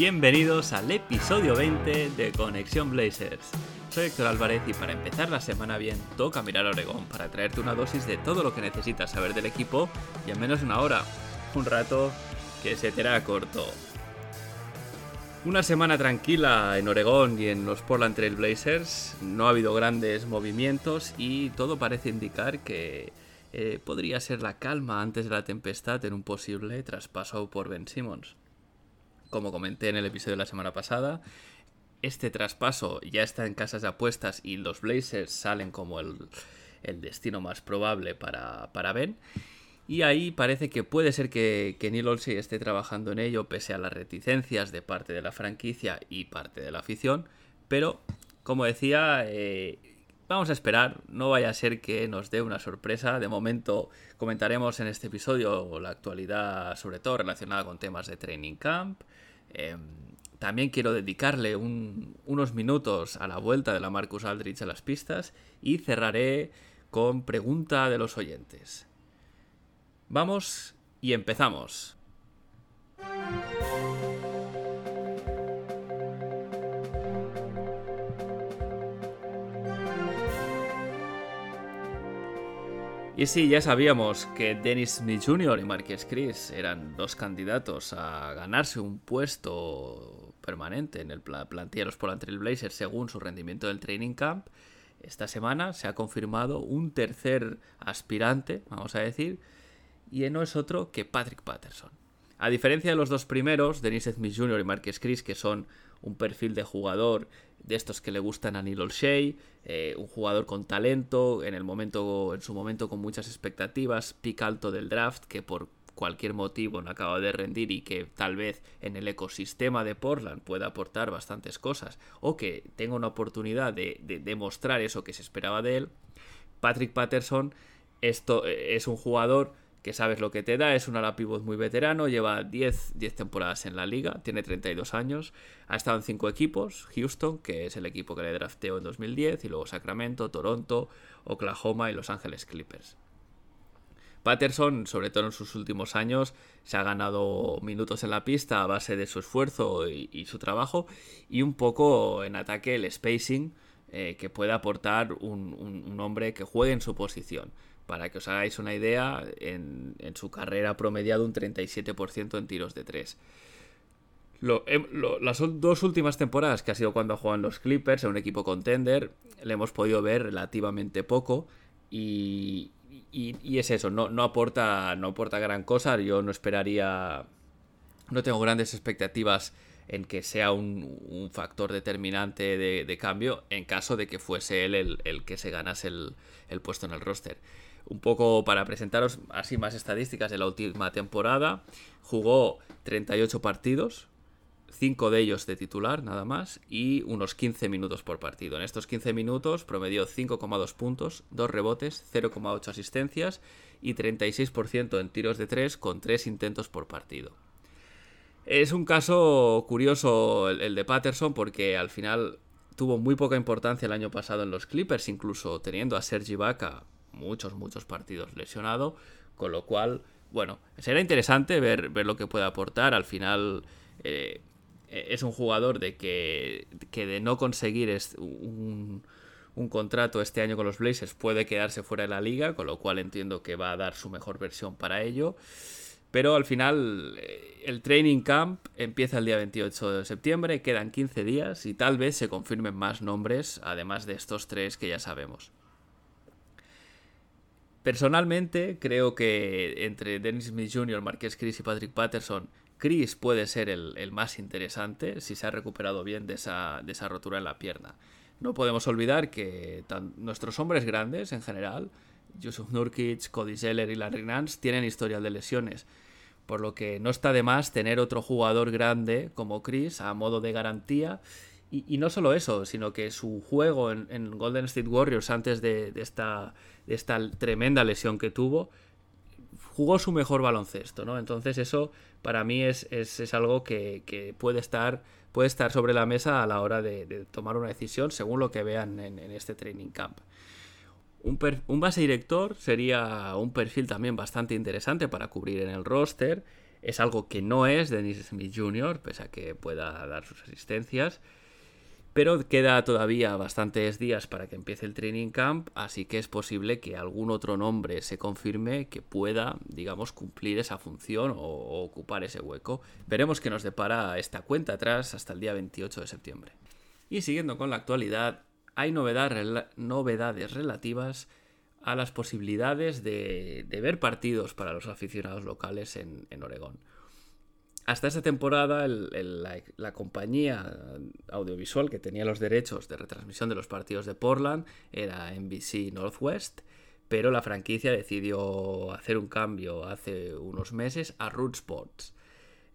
Bienvenidos al episodio 20 de Conexión Blazers. Soy Héctor Álvarez y para empezar la semana bien toca mirar a Oregón para traerte una dosis de todo lo que necesitas saber del equipo y en menos de una hora. Un rato que se te hará corto. Una semana tranquila en Oregón y en los Portland Trail Blazers. No ha habido grandes movimientos y todo parece indicar que eh, podría ser la calma antes de la tempestad en un posible traspaso por Ben Simmons. Como comenté en el episodio de la semana pasada, este traspaso ya está en casas de apuestas y los Blazers salen como el, destino más probable para, para, Ben. Y ahí parece que puede ser que, que Neil Olsey esté trabajando en ello pese a las reticencias de parte de la franquicia y parte de la afición. Pero, como decía, eh, vamos a esperar. No vaya a ser que nos dé una sorpresa. De momento comentaremos en este episodio la actualidad, sobre todo relacionada con temas de training camp. Eh, también quiero dedicarle un, unos minutos a la vuelta de la Marcus Aldrich a las pistas y cerraré con pregunta de los oyentes. Vamos y empezamos. Y sí, ya sabíamos que Dennis Smith Jr. y Marquez Chris eran dos candidatos a ganarse un puesto permanente en el plantilla de los Portland Trail Blazers según su rendimiento del training camp. Esta semana se ha confirmado un tercer aspirante, vamos a decir, y no es otro que Patrick Patterson. A diferencia de los dos primeros, Dennis Smith Jr. y Marquez Chris, que son un perfil de jugador de estos que le gustan a Neil Olshey, eh, un jugador con talento, en el momento, en su momento con muchas expectativas, pick alto del draft, que por cualquier motivo no acaba de rendir y que tal vez en el ecosistema de Portland pueda aportar bastantes cosas, o que tenga una oportunidad de, de demostrar eso que se esperaba de él. Patrick Patterson esto eh, es un jugador que sabes lo que te da, es un ala pivot muy veterano, lleva 10, 10 temporadas en la liga, tiene 32 años, ha estado en 5 equipos, Houston, que es el equipo que le drafteó en 2010, y luego Sacramento, Toronto, Oklahoma y Los Ángeles Clippers. Patterson, sobre todo en sus últimos años, se ha ganado minutos en la pista a base de su esfuerzo y, y su trabajo, y un poco en ataque el spacing eh, que puede aportar un, un, hombre que juegue en su posición. Para que os hagáis una idea, en, en su carrera ha promediado un 37% en tiros de 3. Lo, eh, lo, las dos últimas temporadas, que ha sido cuando ha jugado los Clippers, en un equipo contender, le hemos podido ver relativamente poco. Y, y, y es eso, no, no, aporta, no aporta gran cosa. Yo no esperaría. No tengo grandes expectativas en que sea un, factor determinante de, cambio en caso de que fuese él el, el que se ganase el, el puesto en el roster un poco para presentaros así más estadísticas de la última temporada. Jugó 38 partidos, 5 de ellos de titular nada más, y unos 15 minutos por partido. En estos 15 minutos promedió 5,2 puntos, 2 rebotes, 0,8 asistencias y 36% en tiros de 3 con 3 intentos por partido. Es un caso curioso el, de Patterson porque al final tuvo muy poca importancia el año pasado en los Clippers, incluso teniendo a Sergi Baca muchos, muchos partidos lesionado, con lo cual, bueno, será interesante ver, ver lo que puede aportar. Al final eh, es un jugador de que, que de no conseguir un, un, contrato este año con los Blazers puede quedarse fuera de la liga, con lo cual entiendo que va a dar su mejor versión para ello. Pero al final eh, el training camp empieza el día 28 de septiembre, quedan 15 días y tal vez se confirmen más nombres, además de estos tres que ya sabemos. Personalmente, creo que entre Dennis Smith Jr., Marqués Chris y Patrick Patterson, Chris puede ser el, el, más interesante si se ha recuperado bien de esa, de esa rotura en la pierna. No podemos olvidar que tan, nuestros hombres grandes en general, Yusuf Nurkic, Cody Zeller y Larry Nance, tienen historial de lesiones. por lo que no está de más tener otro jugador grande como Chris a modo de garantía. Y, no solo eso, sino que su juego en, Golden State Warriors antes de, esta, tremenda lesión que tuvo, jugó su mejor baloncesto, ¿no? Entonces eso para mí es, algo que, puede, estar, puede estar sobre la mesa a la hora de, tomar una decisión según lo que vean en, este training camp. Un, base director sería un perfil también bastante interesante para cubrir en el roster. Es algo que no es Dennis Smith Jr., pese a que pueda dar sus asistencias. Pero queda todavía bastantes días para que empiece el training camp, así que es posible que algún otro nombre se confirme que pueda, digamos, cumplir esa función o, ocupar ese hueco. Veremos qué nos depara esta cuenta atrás hasta el día 28 de septiembre. Y siguiendo con la actualidad, hay novedades relativas a las posibilidades de, ver partidos para los aficionados locales en, en Oregón. Hasta esta temporada, la, compañía audiovisual que tenía los derechos de retransmisión de los partidos de Portland era NBC Northwest, pero la franquicia decidió hacer un cambio hace unos meses a Root Sports.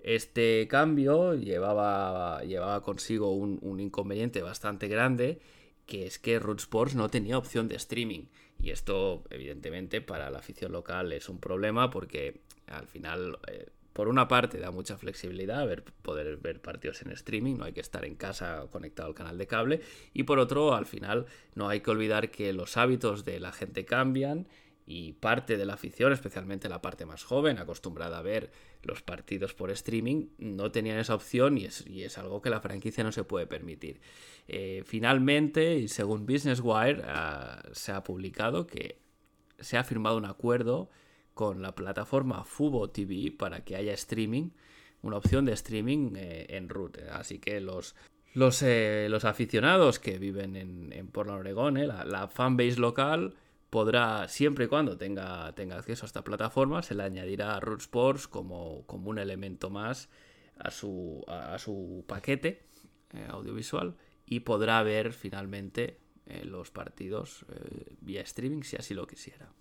Este cambio llevaba, consigo un inconveniente bastante grande, que es que Root Sports no tenía opción de streaming. Y esto, evidentemente, para la afición local es un problema porque al final eh, por una parte da mucha flexibilidad ver, poder ver partidos en streaming, no hay que estar en casa conectado al canal de cable y por otro al final no hay que olvidar que los hábitos de la gente cambian y parte de la afición, especialmente la parte más joven, acostumbrada a ver los partidos por streaming, no tenían esa opción y es, algo que la franquicia no se puede permitir. Eh, finalmente, y según Business Wire, ah, se ha publicado que se ha firmado un acuerdo con la plataforma Fubo TV para que haya streaming, una opción de streaming eh, en root. Así que los, los, eh, los aficionados que viven en, en Portland, Oregón, eh, la, fanbase local podrá, siempre y cuando tenga, tenga acceso a esta plataforma, se le añadirá a Root Sports como, como un elemento más a su, a, su paquete audiovisual y podrá ver finalmente los partidos vía streaming si así lo quisiera.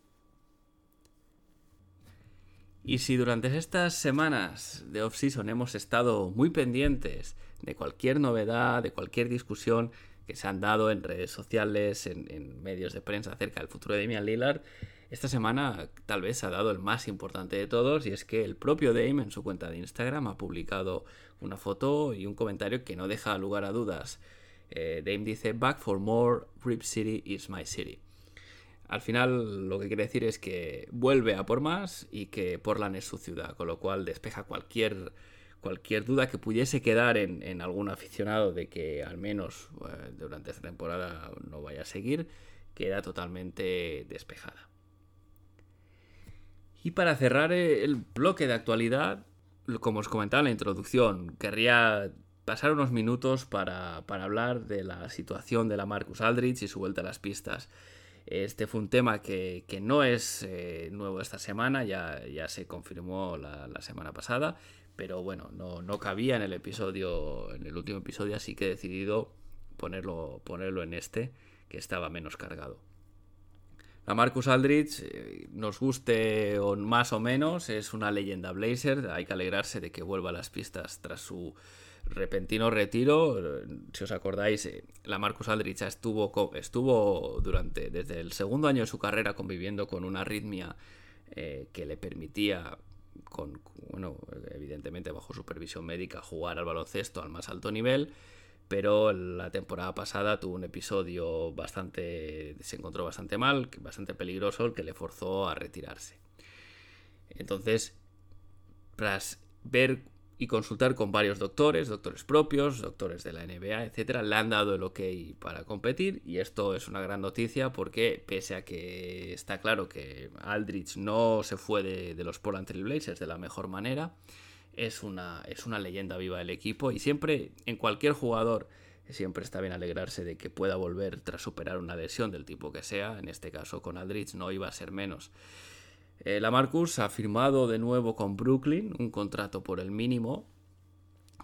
Y si durante estas semanas de off-season hemos estado muy pendientes de cualquier novedad, de cualquier discusión que se han dado en redes sociales, en, medios de prensa acerca del futuro de Damian Lillard, esta semana tal vez ha dado el más importante de todos y es que el propio Dame en su cuenta de Instagram ha publicado una foto y un comentario que no deja lugar a dudas. Eh, Dame dice, Back for more, Rip City is my city. Al final lo que quiere decir es que vuelve a por más y que Portland es su ciudad, con lo cual despeja cualquier, cualquier duda que pudiese quedar en, algún aficionado de que al menos eh, durante esta temporada no vaya a seguir, queda totalmente despejada. Y para cerrar el bloque de actualidad, como os comentaba en la introducción, querría pasar unos minutos para, para hablar de la situación de la Marcus Aldrich y su vuelta a las pistas. Este fue un tema que, no es eh, nuevo esta semana, ya, ya se confirmó la, semana pasada, pero bueno, no, no, cabía en el episodio, en el último episodio, así que he decidido ponerlo, ponerlo en este, que estaba menos cargado. La Marcus Aldrich, eh, nos guste o más o menos, es una leyenda Blazer, hay que alegrarse de que vuelva a las pistas tras su repentino retiro. Si os acordáis, eh, la Marcus Aldrich estuvo, estuvo durante, desde el segundo año de su carrera conviviendo con una arritmia eh, que le permitía, con, bueno, evidentemente bajo supervisión médica, jugar al baloncesto al más alto nivel. Pero la temporada pasada tuvo un episodio bastante. se encontró bastante mal, bastante peligroso, el que le forzó a retirarse. Entonces, tras ver y consultar con varios doctores, doctores propios, doctores de la NBA, etcétera, le han dado el ok para competir y esto es una gran noticia porque pese a que está claro que Aldrich no se fue de, los Portland Trail Blazers de la mejor manera, es una, es una leyenda viva del equipo y siempre en cualquier jugador siempre está bien alegrarse de que pueda volver tras superar una lesión del tipo que sea, en este caso con Aldrich no iba a ser menos. Eh, la Marcus ha firmado de nuevo con Brooklyn un contrato por el mínimo.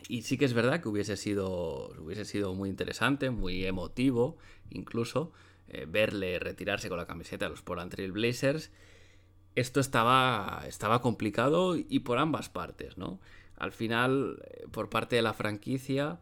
Y sí que es verdad que hubiese sido, hubiese sido muy interesante, muy emotivo, incluso, eh, verle retirarse con la camiseta de los Portland Trail Blazers. esto estaba, estaba complicado y por ambas partes, ¿no? Al final, eh, por parte de la franquicia,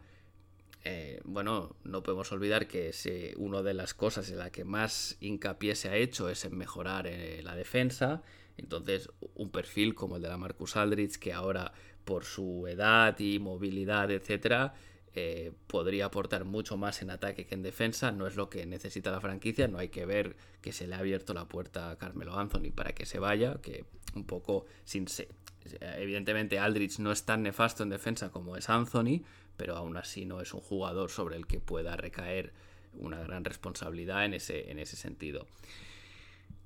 eh, bueno, no podemos olvidar que una de las cosas en la que más hincapié se ha hecho es en mejorar la defensa. Entonces, un perfil como el de la Marcus Aldrich, que ahora por su edad y movilidad, etcétera, eh, podría aportar mucho más en ataque que en defensa. No es lo que necesita la franquicia. No hay que ver que se le ha abierto la puerta a Carmelo Anthony para que se vaya, que un poco sin ser. Evidentemente, Aldrich no es tan nefasto en defensa como es Anthony, pero aún así no es un jugador sobre el que pueda recaer una gran responsabilidad en ese, en ese sentido.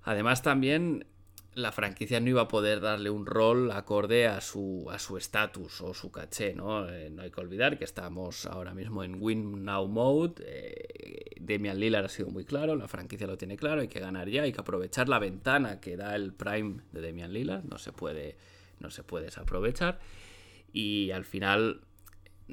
Además, también la franquicia no iba a poder darle un rol acorde a su a su estatus o su caché, ¿no? Eh, no hay que olvidar que estamos ahora mismo en Win Now Mode. Eh, Demian Lillard ha sido muy claro, la franquicia lo tiene claro, hay que ganar ya, hay que aprovechar la ventana que da el prime de Demian Lillard, no se puede no se puede desaprovechar y al final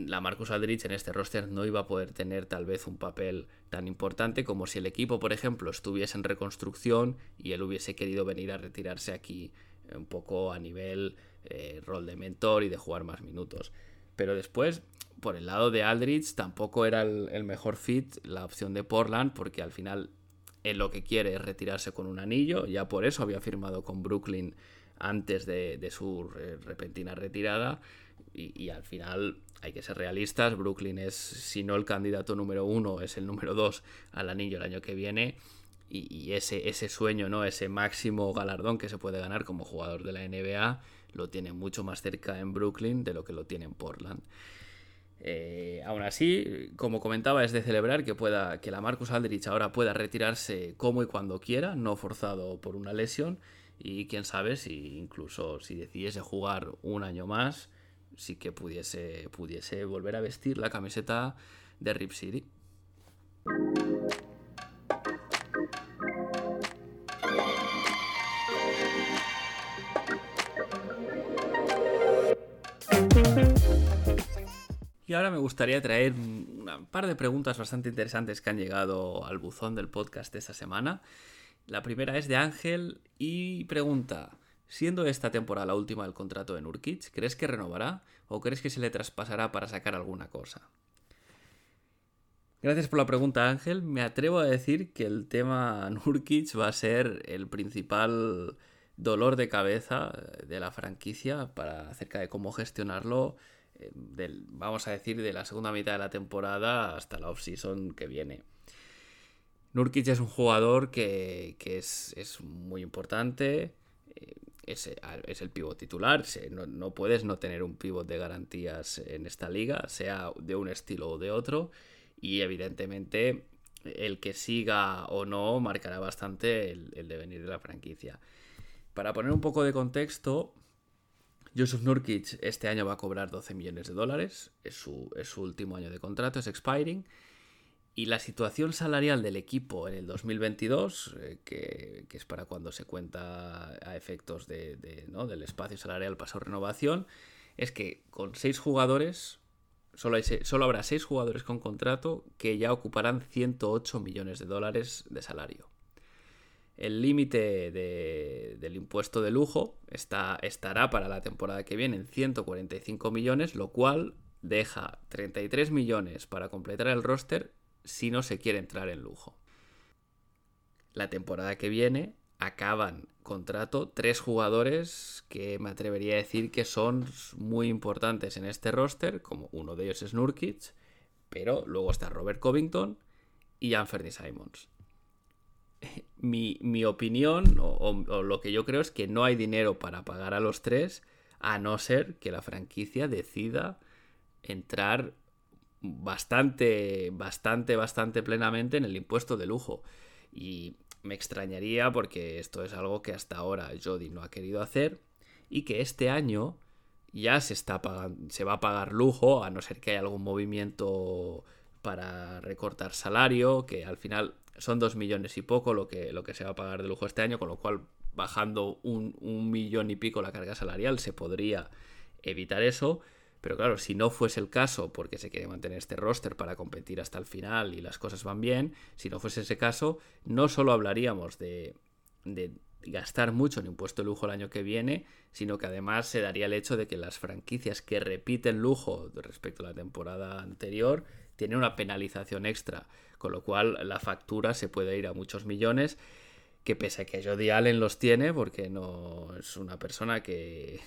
la Marcus Aldrich en este roster no iba a poder tener tal vez un papel tan importante como si el equipo, por ejemplo, estuviese en reconstrucción y él hubiese querido venir a retirarse aquí eh, un poco a nivel eh, rol de mentor y de jugar más minutos. Pero después, por el lado de Aldrich, tampoco era el, mejor fit la opción de Portland, porque al final él lo que quiere es retirarse con un anillo, ya por eso había firmado con Brooklyn antes de, su repentina retirada y, al final hay que ser realistas, Brooklyn es, si no el candidato número uno, es el número dos al anillo el año que viene. Y, ese, ese sueño, ¿no? Ese máximo galardón que se puede ganar como jugador de la NBA, lo tiene mucho más cerca en Brooklyn de lo que lo tiene en Portland. Eh, aún así, como comentaba, es de celebrar que pueda que la Marcus Aldrich ahora pueda retirarse como y cuando quiera, no forzado por una lesión. Y quién sabe si incluso si decidiese jugar un año más, sí que pudiese, pudiese volver a vestir la camiseta de Rip City. Y ahora me gustaría traer un par de preguntas bastante interesantes que han llegado al buzón del podcast esta semana. La primera es de Ángel y pregunta, Siendo esta temporada la última del contrato de Nurkic, ¿crees que renovará o crees que se le traspasará para sacar alguna cosa? Gracias por la pregunta, Ángel. Me atrevo a decir que el tema Nurkic va a ser el principal dolor de cabeza de la franquicia para acerca de cómo gestionarlo, eh, vamos a decir, de la segunda mitad de la temporada hasta la off-season que viene. Nurkic es un jugador que, es, es, muy importante, eh, es, el pivot titular. No, puedes no tener un pivot de garantías en esta liga, sea de un estilo o de otro. Y evidentemente el que siga o no marcará bastante el, devenir de la franquicia. Para poner un poco de contexto, Joseph Nurkic este año va a cobrar 12 millones de dólares. Es su, es su último año de contrato, es expiring. Y la situación salarial del equipo en el 2022, eh, que, es para cuando se cuenta a efectos de, del espacio salarial pasado renovación, es que con seis jugadores, solo, hay solo habrá seis jugadores con contrato que ya ocuparán 108 millones de dólares de salario. El límite del impuesto de lujo está, estará para la temporada que viene en 145 millones, lo cual deja 33 millones para completar el roster si no se quiere entrar en lujo. La temporada que viene acaban contrato tres jugadores que me atrevería a decir que son muy importantes en este roster, como uno de ellos es Nurkic, pero luego está Robert Covington y Anthony Simons. Mi, opinión o, o, lo que yo creo es que no hay dinero para pagar a los tres a no ser que la franquicia decida entrar bastante, bastante, bastante plenamente en el impuesto de lujo. Y me extrañaría porque esto es algo que hasta ahora Jody no ha querido hacer y que este año ya se, está pagando, se va a pagar lujo, a no ser que haya algún movimiento para recortar salario, que al final son dos millones y poco lo que, lo que se va a pagar de lujo este año, con lo cual bajando un, un millón y pico la carga salarial se podría evitar eso. Pero claro, si no fuese el caso, porque se quiere mantener este roster para competir hasta el final y las cosas van bien, si no fuese ese caso, no solo hablaríamos de, gastar mucho en impuesto de lujo el año que viene, sino que además se daría el hecho de que las franquicias que repiten lujo respecto a la temporada anterior tienen una penalización extra, con lo cual la factura se puede ir a muchos millones, que pese a que Jody Allen los tiene, porque no es una persona que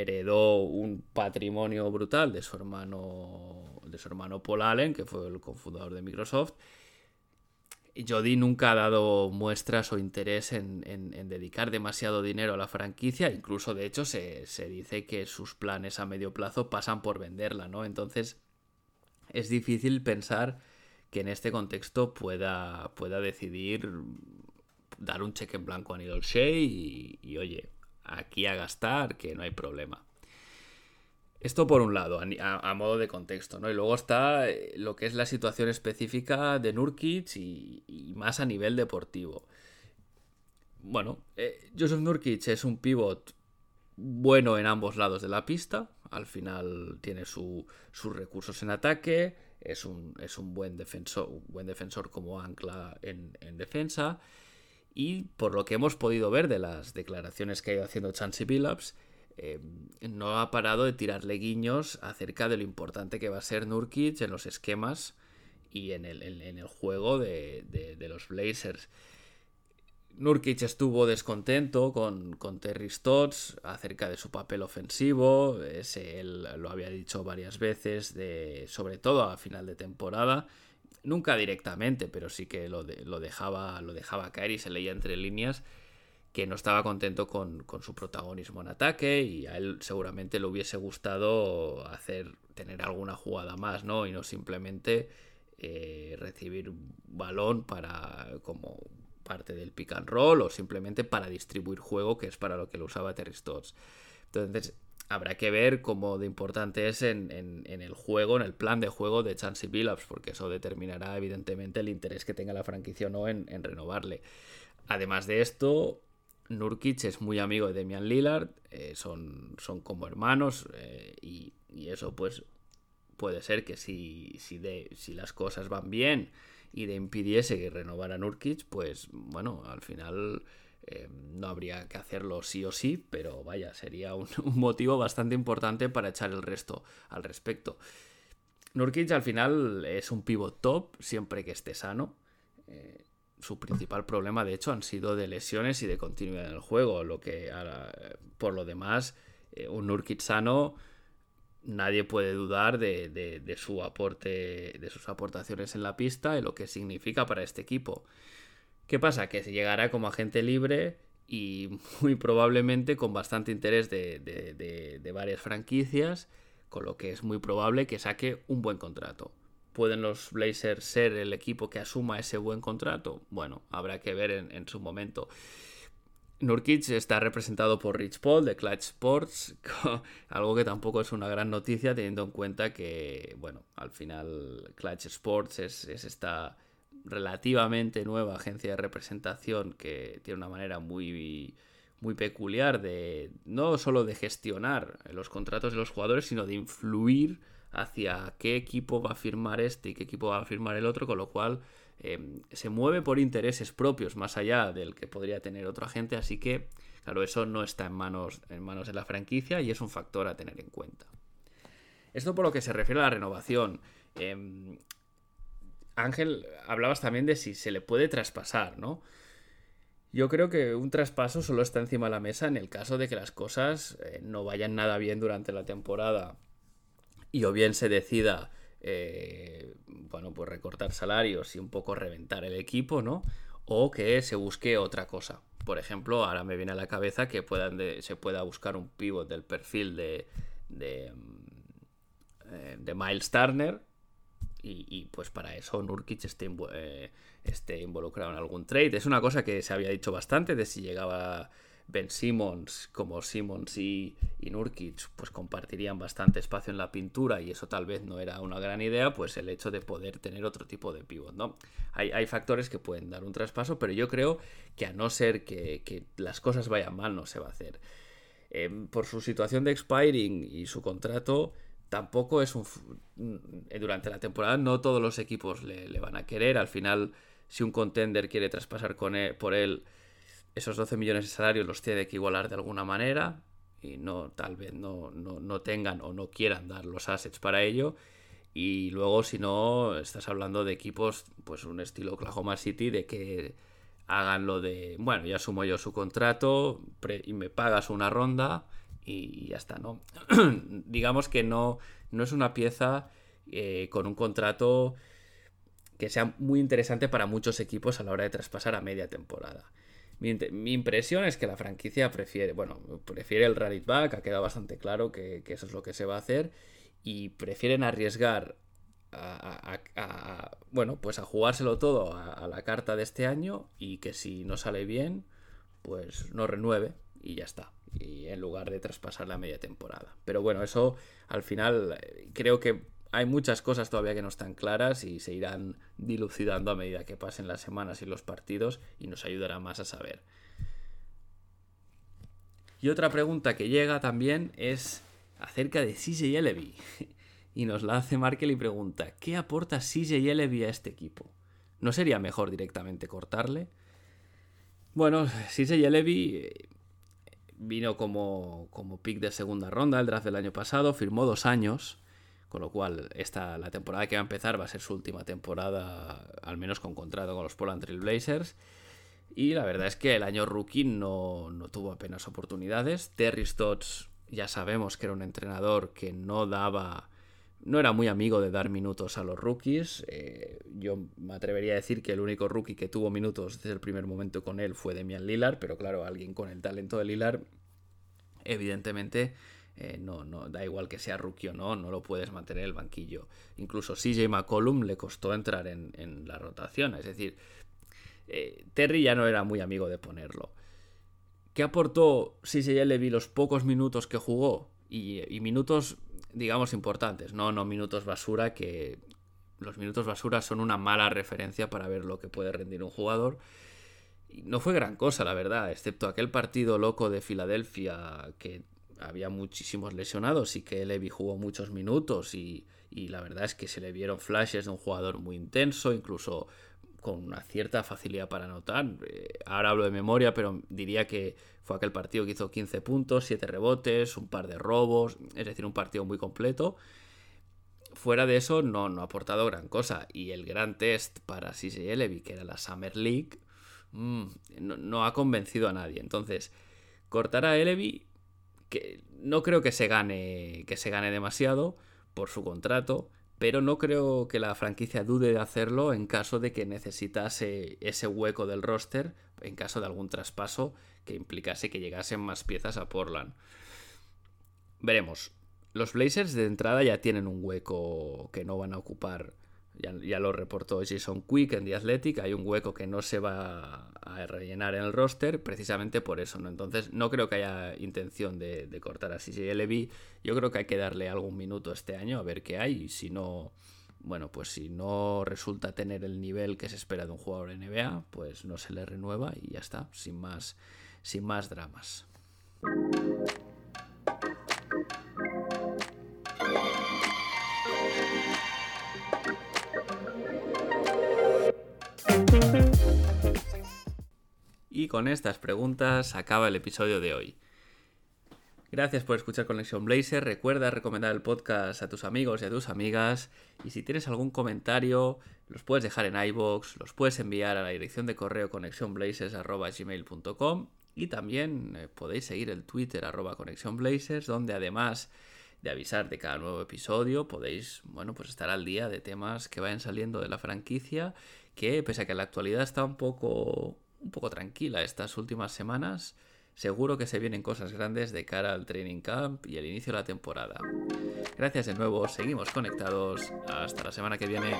heredó un patrimonio brutal de su hermano de su hermano Paul Allen, que fue el cofundador de Microsoft, Jody nunca ha dado muestras o interés en, dedicar demasiado dinero a la franquicia, incluso de hecho se, dice que sus planes a medio plazo pasan por venderla, ¿no? Entonces es difícil pensar que en este contexto pueda, pueda decidir dar un cheque en blanco a Needle Shea y oye, aquí a gastar, que no hay problema. Esto por un lado, a, modo de contexto, ¿no? Y luego está eh, lo que es la situación específica de Nurkic y, más a nivel deportivo. Bueno, eh, Joseph Nurkic es un pivot bueno en ambos lados de la pista. Al final tiene sus recursos en ataque. Es un, es un buen defensor, buen defensor como ancla en, en, defensa. Y por lo que hemos podido ver de las declaraciones que ha ido haciendo Chansey Billups, eh, no ha parado de tirarle guiños acerca de lo importante que va a ser Nurkic en los esquemas y en el, en, el juego de, los Blazers. Nurkic estuvo descontento con, con, Terry Stotts acerca de su papel ofensivo. Ese, él lo había dicho varias veces, de, sobre todo a final de temporada. Nunca directamente, pero sí que lo, lo, dejaba, lo dejaba caer y se leía entre líneas que no estaba contento con, su protagonismo en ataque y a él seguramente le hubiese gustado hacer tener alguna jugada más, ¿no? Y no simplemente eh, recibir balón para como parte del pick and roll o simplemente para distribuir juego, que es para lo que lo usaba Terry. Entonces, habrá que ver cómo de importante es en, el juego, en el plan de juego de Chansey Billups, porque eso determinará evidentemente el interés que tenga la franquicia o no en, en renovarle. Además de esto, Nurkic es muy amigo de Demian Lillard, eh, son, son como hermanos eh, y, eso pues puede ser que si, si, de, si las cosas van bien y de impidiese que renovara Nurkic, pues bueno, al final eh, no habría que hacerlo sí o sí, pero vaya, sería un, motivo bastante importante para echar el resto al respecto. Nurkic al final es un pivot top siempre que esté sano su principal problema, de hecho, han sido de lesiones y de continuidad en el juego. Lo que, por lo demás, eh, un Nurkic sano, nadie puede dudar de, su aporte, de sus aportaciones en la pista y lo que significa para este equipo. ¿Qué pasa? Que se llegará como agente libre y muy probablemente con bastante interés de varias franquicias, con lo que es muy probable que saque un buen contrato. ¿Pueden los Blazers ser el equipo que asuma ese buen contrato? Bueno, habrá que ver en, su momento. Nurkic está representado por Rich Paul de Clutch Sports, algo que tampoco es una gran noticia teniendo en cuenta que, bueno, al final Clutch Sports es, esta relativamente nueva agencia de representación que tiene una manera muy, muy peculiar de no solo de gestionar los contratos de los jugadores, sino de influir hacia qué equipo va a firmar este y qué equipo va a firmar el otro, con lo cual em, se mueve por intereses propios más allá del que podría tener otro agente, así que claro, eso no está en manos, en manos de la franquicia y es un factor a tener en cuenta. Esto por lo que se refiere a la renovación. Em, Ángel, hablabas también de si se le puede traspasar, ¿no? Yo creo que un traspaso solo está encima de la mesa en el caso de que las cosas eh, no vayan nada bien durante la temporada y o bien se decida, eh, bueno, pues recortar salarios y un poco reventar el equipo, ¿no? O que se busque otra cosa. Por ejemplo, ahora me viene a la cabeza que puedan se pueda buscar un pivot del perfil de, de, eh, de Miles Turner, y, pues para eso Nurkic esté, eh, esté, involucrado en algún trade. Es una cosa que se había dicho bastante de si llegaba Ben Simmons como Simmons y, Nurkic pues compartirían bastante espacio en la pintura y eso tal vez no era una gran idea, pues el hecho de poder tener otro tipo de pivot, ¿no? Hay, factores que pueden dar un traspaso, pero yo creo que a no ser que, las cosas vayan mal no se va a hacer. Em, por su situación de expiring y su contrato, tampoco es un... Durante la temporada no todos los equipos le, van a querer, al final si un contender quiere traspasar con por él esos 12 millones de salarios los tiene que igualar de alguna manera y no tal vez no, no, tengan o no quieran dar los assets para ello. Y luego, si no, estás hablando de equipos, pues un estilo Oklahoma City, de que hagan lo de, bueno, ya asumo yo su contrato y me pagas una ronda y ya está, ¿no? Digamos que no, no es una pieza eh, con un contrato que sea muy interesante para muchos equipos a la hora de traspasar a media temporada. Mi, impresión es que la franquicia prefiere, bueno, prefiere el rally back, ha quedado bastante claro que, eso es lo que se va a hacer, y prefieren arriesgar a, bueno, pues a jugárselo todo a, la carta de este año y que si no sale bien, pues no renueve y ya está. Y en lugar de traspasar la media temporada. Pero bueno, eso al final creo que hay muchas cosas todavía que no están claras y se irán dilucidando a medida que pasen las semanas y los partidos y nos ayudará más a saber. Y otra pregunta que llega también es acerca de CJ Elevi. Y nos la hace Markel y pregunta, ¿qué aporta CJ a este equipo? ¿No sería mejor directamente cortarle? Bueno, CJ Elevi vino como, como pick de segunda ronda el draft del año pasado, firmó dos años con lo cual, esta, la temporada que va a empezar va a ser su última temporada, al menos con contrato con los Portland Trail Blazers. Y la verdad es que el año rookie no, tuvo apenas oportunidades. Terry Stotts ya sabemos que era un entrenador que no daba no era muy amigo de dar minutos a los rookies. Eh, yo me atrevería a decir que el único rookie que tuvo minutos desde el primer momento con él fue Demian Lillard, pero claro, alguien con el talento de Lillard, evidentemente eh, no, no, da igual que sea rookie o no, no lo puedes mantener en el banquillo. Incluso CJ McCollum le costó entrar en, la rotación, es decir, eh, Terry ya no era muy amigo de ponerlo. ¿Qué aportó CJ Levy los pocos minutos que jugó? Y, minutos, digamos, importantes, no, no minutos basura, que los minutos basura son una mala referencia para ver lo que puede rendir un jugador. Y no fue gran cosa, la verdad, excepto aquel partido loco de Filadelfia que había muchísimos lesionados y que Levi jugó muchos minutos y, la verdad es que se le vieron flashes de un jugador muy intenso, incluso con una cierta facilidad para anotar. Eh, ahora hablo de memoria, pero diría que fue aquel partido que hizo 15 puntos, 7 rebotes, un par de robos, es decir, un partido muy completo. Fuera de eso, no, ha aportado gran cosa. Y el gran test para CJ Levi, que era la Summer League, mm, no, no, ha convencido a nadie. Entonces, cortar a Elevi que no creo que se gane que se gane demasiado por su contrato, pero no creo que la franquicia dude de hacerlo en caso de que necesitase ese hueco del roster, en caso de algún traspaso que implicase que llegasen más piezas a Portland. Veremos. Los Blazers de entrada ya tienen un hueco que no van a ocupar ya, lo reportó Jason Quick en The Athletic, hay un hueco que no se va a rellenar en el roster precisamente por eso, ¿no? Entonces no creo que haya intención de, cortar a CJ Levy, yo creo que hay que darle algún minuto este año a ver qué hay y si no, bueno, pues si no resulta tener el nivel que se espera de un jugador NBA, pues no se le renueva y ya está, sin más, sin más dramas. Y con estas preguntas acaba el episodio de hoy. Gracias por escuchar Conexión Blazer. Recuerda recomendar el podcast a tus amigos y a tus amigas. Y si tienes algún comentario, los puedes dejar en iBox, los puedes enviar a la dirección de correo conexionblazers.gmail.com y también eh, podéis seguir el Twitter arroba conexionblazers, donde además de avisar de cada nuevo episodio, podéis, bueno, pues estar al día de temas que vayan saliendo de la franquicia, que pese a que la actualidad está un poco un poco tranquila estas últimas semanas, seguro que se vienen cosas grandes de cara al training camp y el inicio de la temporada. Gracias de nuevo, seguimos conectados, hasta la semana que viene.